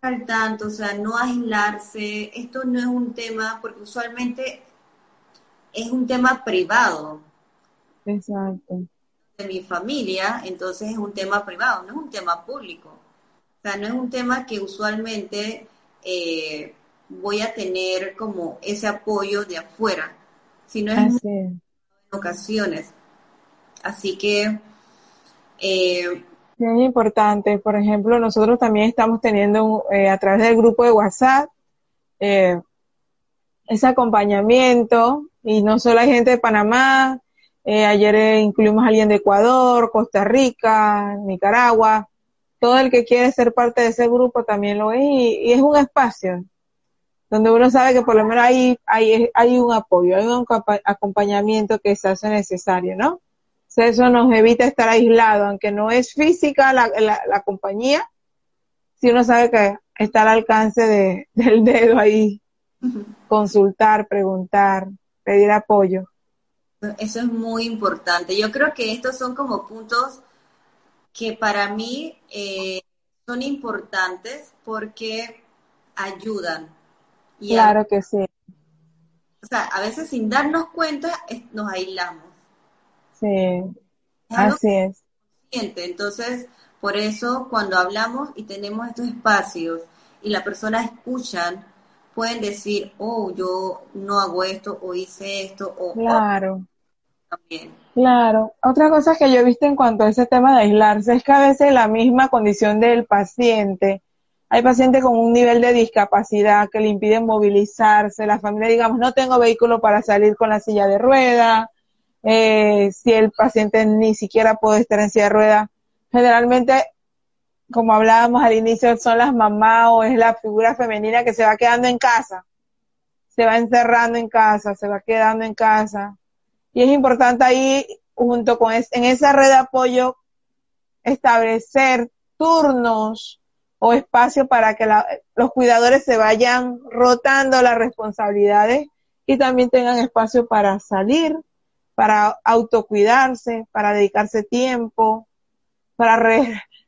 B: al tanto, o sea, no aislarse. Esto no es un tema, porque usualmente es un tema privado.
A: Exacto.
B: De mi familia, entonces es un tema privado, no es un tema público. Sea, no es un tema que usualmente eh, voy a tener como ese apoyo de afuera, sino es en ocasiones. Así que eh,
A: Bien importante. Por ejemplo, nosotros también estamos teniendo eh, a través del grupo de WhatsApp eh, ese acompañamiento y no solo hay gente de Panamá, eh, ayer incluimos a alguien de Ecuador, Costa Rica, Nicaragua, todo el que quiere ser parte de ese grupo también lo es y, es un espacio donde uno sabe que por lo menos hay, hay, hay un apoyo, hay un acompañamiento que se hace necesario, ¿no? eso nos evita estar aislado, aunque no es física la, la, compañía, si uno sabe que está al alcance de, del dedo ahí, consultar, preguntar, pedir apoyo.
B: Eso es muy importante. Yo creo que estos son como puntos que para mí eh, son importantes porque ayudan.
A: claro que sí.
B: O sea, a veces sin darnos cuenta nos aislamos.
A: Sí, así es.
B: Entonces, por eso cuando hablamos y tenemos estos espacios y la persona escuchan, pueden decir, oh, yo no hago esto o hice esto o...
A: Claro. también. Claro. Otra cosa que yo he visto en cuanto a ese tema de aislarse es que a veces la misma condición del paciente, hay pacientes con un nivel de discapacidad que le impide movilizarse, la familia digamos, no tengo vehículo para salir con la silla de rueda, eh, si el paciente ni siquiera puede estar en silla de ruedas. Generalmente, como hablábamos al inicio, son las mamás o es la figura femenina que se va quedando en casa, se va encerrando en casa, se va quedando en casa. Y es importante ahí, junto con en esa red de apoyo, establecer turnos o espacio para que los cuidadores se vayan rotando las responsabilidades y también tengan espacio para salir para autocuidarse, para dedicarse tiempo, para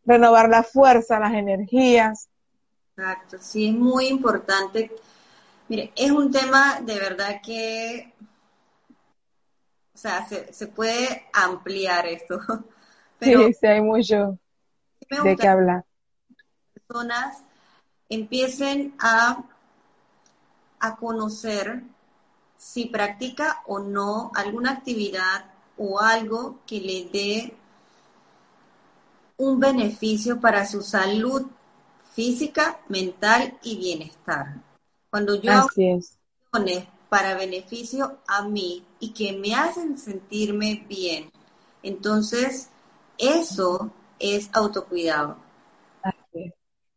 A: renovar la fuerza, las energías.
B: Exacto, sí, es muy importante. Mire, es un tema de verdad que, sea, se, puede ampliar esto.
A: Pero sí, sí, hay mucho de qué hablar.
B: Personas empiecen a, a conocer si practica o no alguna actividad o algo que le dé un beneficio para su salud física, mental y bienestar. Cuando yo hago acciones para beneficio a mí y que me hacen sentirme bien, entonces eso es autocuidado.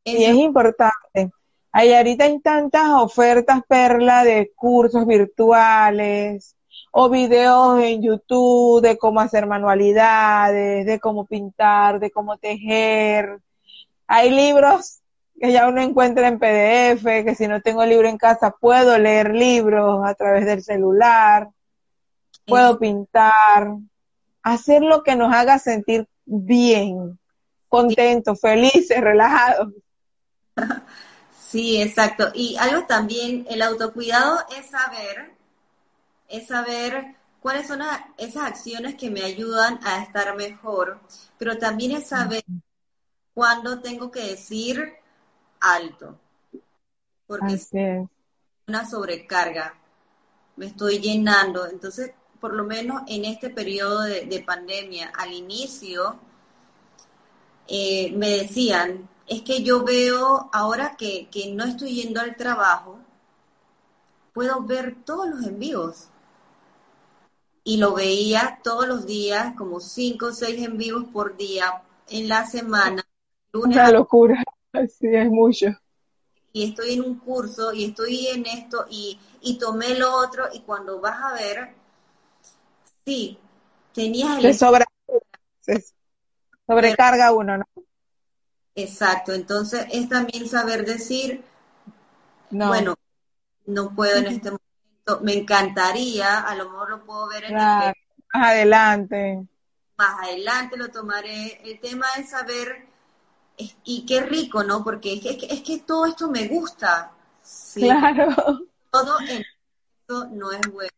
A: Y es importante hay ahorita hay tantas ofertas, Perla, de cursos virtuales o videos en YouTube de cómo hacer manualidades, de cómo pintar, de cómo tejer. Hay libros que ya uno encuentra en PDF, que si no tengo libro en casa puedo leer libros a través del celular, puedo pintar, hacer lo que nos haga sentir bien, contentos, felices, relajados.
B: Sí, exacto. Y algo también, el autocuidado es saber, es saber cuáles son esas acciones que me ayudan a estar mejor, pero también es saber cuándo tengo que decir alto, porque es una sobrecarga, me estoy llenando. Entonces, por lo menos en este periodo de, pandemia, al inicio, eh, me decían, es que yo veo ahora que, no estoy yendo al trabajo, puedo ver todos los envíos. Y lo veía todos los días, como cinco o seis envíos por día en la semana.
A: Una locura, sí, es mucho.
B: Y estoy en un curso y estoy en esto y, y tomé lo otro y cuando vas a ver, sí, tenías
A: el... sobrecarga uno, ¿no?
B: Exacto, entonces es también saber decir, bueno, no puedo en este momento, me encantaría, a lo mejor lo puedo ver en
A: más adelante.
B: Más adelante lo tomaré. El tema es saber, y qué rico, ¿no? Porque es que, es que, todo esto me gusta.
A: Claro.
B: Todo en esto no es bueno.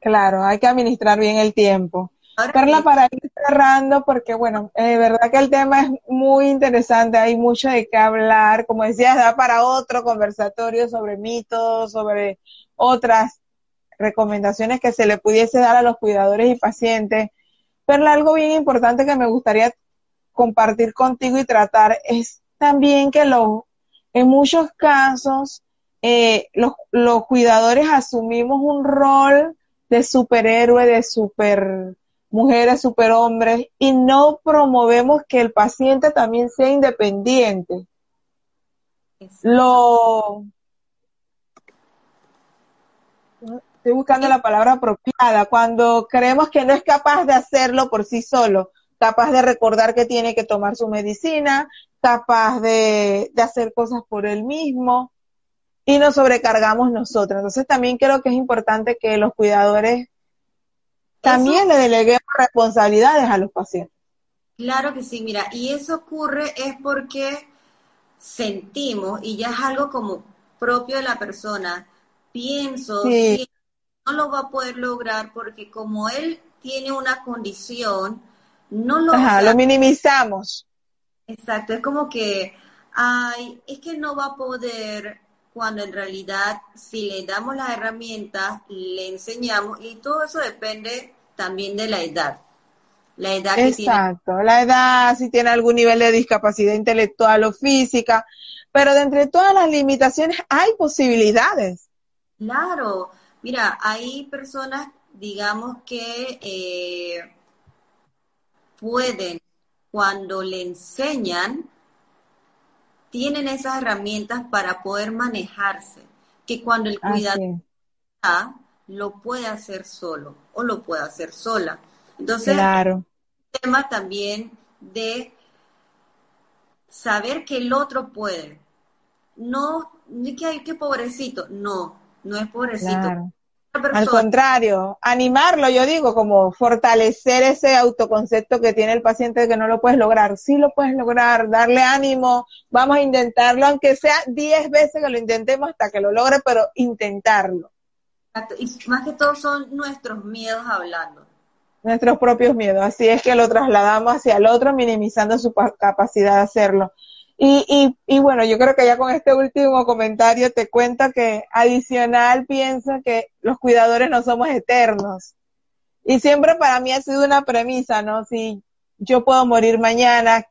A: Claro, hay que administrar bien el tiempo. Carla, para ir cerrando, porque bueno, es verdad que el tema es muy interesante, hay mucho de qué hablar, como decías, da para otro conversatorio sobre mitos, sobre otras recomendaciones que se le pudiese dar a los cuidadores y pacientes. Pero algo bien importante que me gustaría compartir contigo y tratar es también que lo, en muchos casos eh, los, los cuidadores asumimos un rol de superhéroe, de super mujeres, superhombres, y no promovemos que el paciente también sea independiente. Lo estoy buscando la palabra apropiada, cuando creemos que no es capaz de hacerlo por sí solo, capaz de recordar que tiene que tomar su medicina, capaz de, de hacer cosas por él mismo y nos sobrecargamos nosotros. Entonces también creo que es importante que los cuidadores también le deleguemos responsabilidades a los pacientes.
B: Claro que sí, mira, y eso ocurre es porque sentimos, y ya es algo como propio de la persona, pienso que no lo va a poder lograr porque como él tiene una condición, no lo...
A: Ajá, lo minimizamos.
B: Exacto, es como que, ay, es que no va a poder, cuando en realidad si le damos las herramientas, le enseñamos y todo eso depende también de la edad. La edad
A: que Exacto, la edad, si tiene algún nivel de discapacidad intelectual o física, pero de entre todas las limitaciones hay posibilidades.
B: Claro, mira, hay personas, digamos, que eh, pueden, cuando le enseñan, tienen esas herramientas para poder manejarse, que cuando el cuidado está, lo puede hacer solo o lo puede hacer sola. Entonces, claro. tema también de saber que el otro puede. No, ni que hay que pobrecito, no, no es pobrecito.
A: Al contrario, animarlo, yo digo, como fortalecer ese autoconcepto que tiene el paciente de que no lo puedes lograr. Sí lo puedes lograr, darle ánimo, vamos a intentarlo, aunque sea diez veces que lo intentemos hasta que lo logre, pero intentarlo.
B: Y más que todo son nuestros miedos hablando.
A: Nuestros propios miedos, así es que lo trasladamos hacia el otro, minimizando su capacidad de hacerlo. Y, y, y bueno, yo creo que ya con este último comentario te cuento que adicional pienso que los cuidadores no somos eternos. Y siempre para mí ha sido una premisa, ¿no? Si yo puedo morir mañana,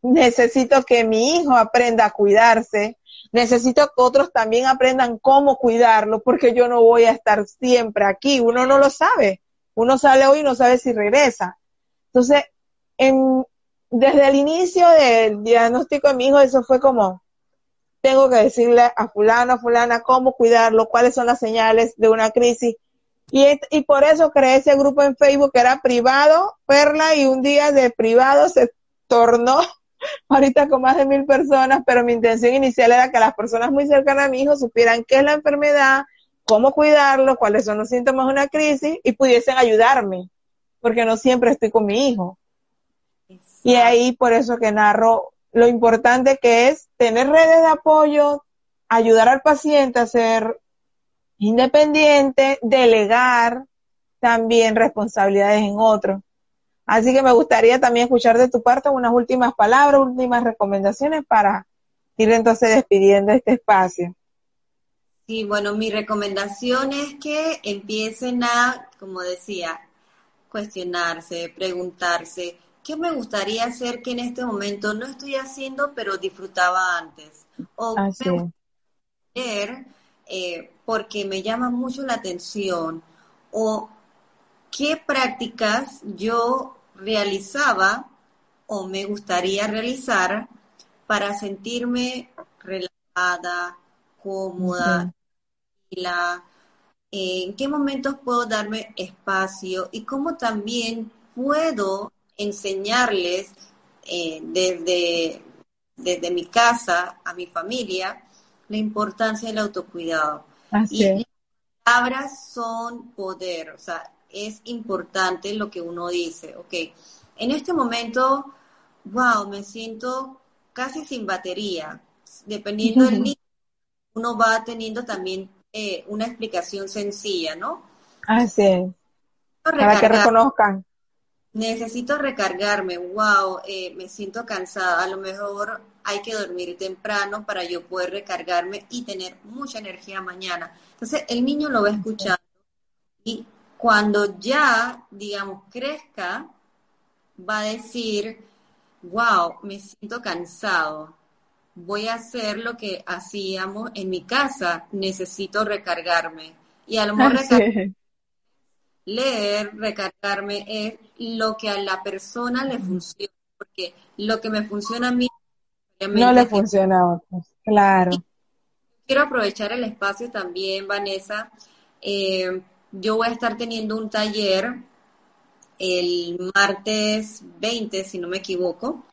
A: necesito que mi hijo aprenda a cuidarse, necesito que otros también aprendan cómo cuidarlo, porque yo no voy a estar siempre aquí, uno no lo sabe, uno sale hoy y no sabe si regresa. Entonces, en, desde el inicio del diagnóstico de mi hijo, eso fue como, tengo que decirle a fulano, a fulana, cómo cuidarlo, cuáles son las señales de una crisis. Y, y por eso creé ese grupo en Facebook que era privado, Perla, y un día de privado se tornó ahorita con más de mil personas, pero mi intención inicial era que las personas muy cercanas a mi hijo supieran qué es la enfermedad, cómo cuidarlo, cuáles son los síntomas de una crisis y pudiesen ayudarme, porque no siempre estoy con mi hijo. Y ahí por eso que narro lo importante que es tener redes de apoyo, ayudar al paciente a ser independiente, delegar también responsabilidades en otros. Así que me gustaría también escuchar de tu parte unas últimas palabras, últimas recomendaciones para ir entonces despidiendo este espacio.
B: Sí, bueno, mi recomendación es que empiecen a, como decía, cuestionarse, preguntarse, ¿qué me gustaría hacer que en este momento no estoy haciendo, pero disfrutaba antes? O hacer eh, porque me llama mucho la atención, o qué prácticas yo realizaba o me gustaría realizar para sentirme relajada, cómoda, la, en qué momentos puedo darme espacio y cómo también puedo enseñarles eh, desde, desde mi casa a mi familia la importancia del autocuidado. y las palabras son poder, o sea, es importante lo que uno dice, ok, en este momento, wow, me siento casi sin batería, dependiendo del niño, uno va teniendo también eh, una explicación sencilla, ¿no?
A: Así es. Para que reconozcan.
B: Necesito recargarme, wow, eh, me siento cansada, a lo mejor hay que dormir temprano para yo poder recargarme y tener mucha energía mañana. Entonces el niño lo va escuchando y cuando ya, digamos, crezca, va a decir, wow, me siento cansado, voy a hacer lo que hacíamos en mi casa, necesito recargarme. Y a lo mejor leer, recargarme es lo que a la persona le funciona, porque lo que me funciona a mí
A: no le funciona a otros, claro.
B: quiero aprovechar el espacio también, Vanessa. Eh, yo voy a estar teniendo un taller el martes 20, si no me equivoco,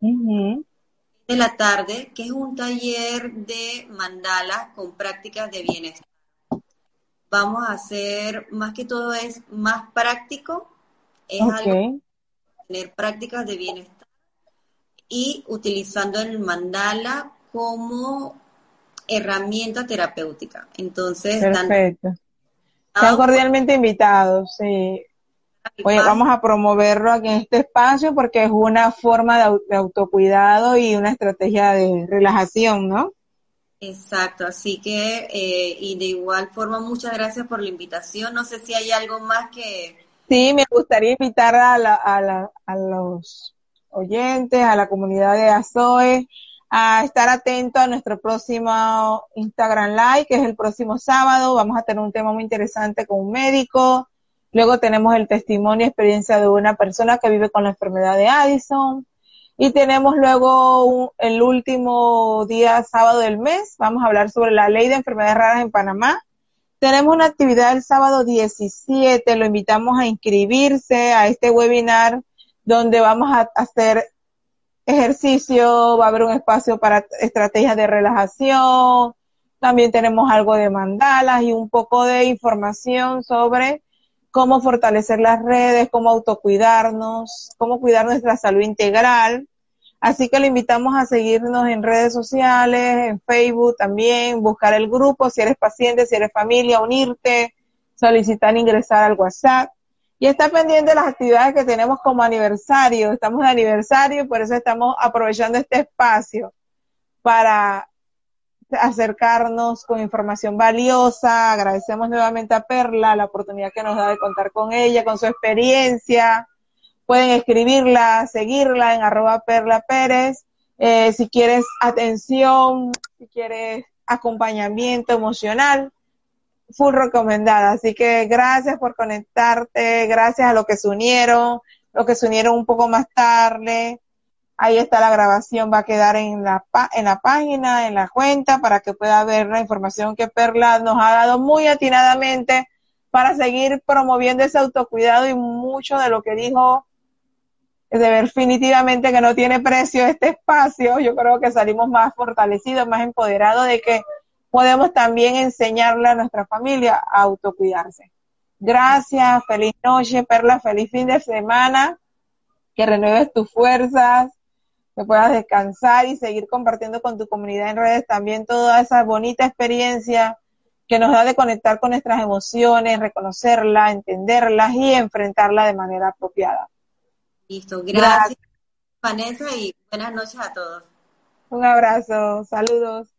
B: de la tarde, que es un taller de mandala con prácticas de bienestar. Vamos a hacer, más que todo es más práctico, es algo tener prácticas de bienestar y utilizando el mandala como herramienta terapéutica. Entonces,
A: Perfecto. Están cordialmente invitados, sí. Oye, vamos a promoverlo aquí en este espacio porque es una forma de, autocuidado y una estrategia de relajación, ¿no?
B: Exacto, así que, eh, y de igual forma, muchas gracias por la invitación. No sé si hay algo más que...
A: Sí, me gustaría invitar a, la, a, la, a los oyentes, a la comunidad de AZOE, a estar atento a nuestro próximo Instagram Live, que es el próximo sábado. Vamos a tener un tema muy interesante con un médico. Luego tenemos el testimonio y experiencia de una persona que vive con la enfermedad de Addison. Y tenemos luego el último día sábado del mes. Vamos a hablar sobre la ley de enfermedades raras en Panamá. Tenemos una actividad el sábado 17. Lo invitamos a inscribirse a este webinar donde vamos a hacer ejercicio, va a haber un espacio para estrategias de relajación, también tenemos algo de mandalas y un poco de información sobre cómo fortalecer las redes, cómo autocuidarnos, cómo cuidar nuestra salud integral. Así que le invitamos a seguirnos en redes sociales, en Facebook también, buscar el grupo, si eres paciente, si eres familia, unirte, solicitar ingresar al WhatsApp y está pendiente las actividades que tenemos como aniversario. Estamos de aniversario y por eso estamos aprovechando este espacio para acercarnos con información valiosa. Agradecemos nuevamente a Perla la oportunidad que nos da de contar con ella, con su experiencia. Pueden escribirla, seguirla en arroba Perla Pérez. Eh, si quieres atención, si quieres acompañamiento emocional, full recomendada. Así que gracias por conectarte, gracias a los que se unieron, los que se unieron un poco más tarde. Ahí está la grabación, va a quedar en la, en la página, en la cuenta, para que pueda ver la información que Perla nos ha dado muy atinadamente para seguir promoviendo ese autocuidado y mucho de lo que dijo de definitivamente que no tiene precio este espacio. Yo creo que salimos más fortalecidos, más empoderados de que podemos también enseñarle a nuestra familia a autocuidarse. Gracias, feliz noche, Perla, feliz fin de semana. que renueves tus fuerzas, que puedas descansar y seguir compartiendo con tu comunidad en redes también toda esa bonita experiencia que nos da de conectar con nuestras emociones, reconocerlas, entenderlas y enfrentarlas de manera apropiada.
B: Listo, gracias, Vanessa y buenas noches a todos.
A: Un abrazo, saludos.